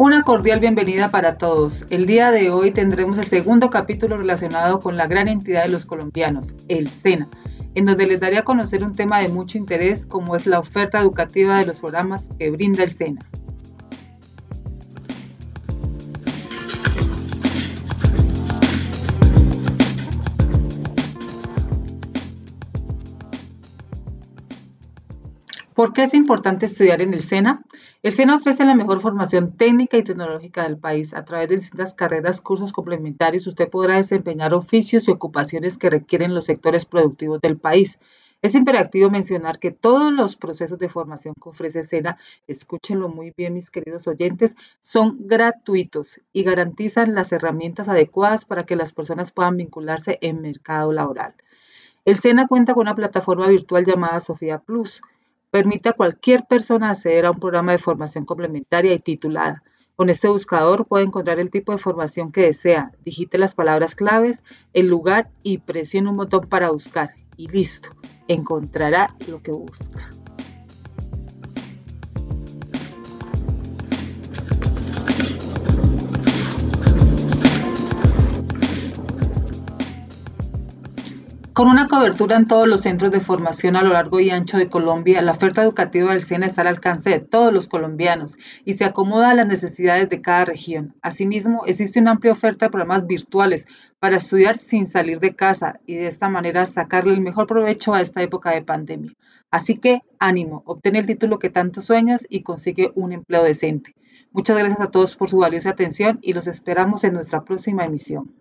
Una cordial bienvenida para todos. El día de hoy tendremos el segundo capítulo relacionado con la gran entidad de los colombianos, el SENA, en donde les daré a conocer un tema de mucho interés como es la oferta educativa de los programas que brinda el SENA. ¿Por qué es importante estudiar en el SENA? El SENA ofrece la mejor formación técnica y tecnológica del país. A través de distintas carreras, cursos complementarios, usted podrá desempeñar oficios y ocupaciones que requieren los sectores productivos del país. Es imperativo mencionar que todos los procesos de formación que ofrece SENA, escúchenlo muy bien mis queridos oyentes, son gratuitos y garantizan las herramientas adecuadas para que las personas puedan vincularse en mercado laboral. El SENA cuenta con una plataforma virtual llamada Sofía Plus, Permite a cualquier persona acceder a un programa de formación complementaria y titulada. Con este buscador puede encontrar el tipo de formación que desea, digite las palabras claves, el lugar y presione un botón para buscar. Y listo, encontrará lo que busca. Con una cobertura en todos los centros de formación a lo largo y ancho de Colombia, la oferta educativa del SENA está al alcance de todos los colombianos y se acomoda a las necesidades de cada región. Asimismo, existe una amplia oferta de programas virtuales para estudiar sin salir de casa y de esta manera sacarle el mejor provecho a esta época de pandemia. Así que ánimo, obtén el título que tanto sueñas y consigue un empleo decente. Muchas gracias a todos por su valiosa atención y los esperamos en nuestra próxima emisión.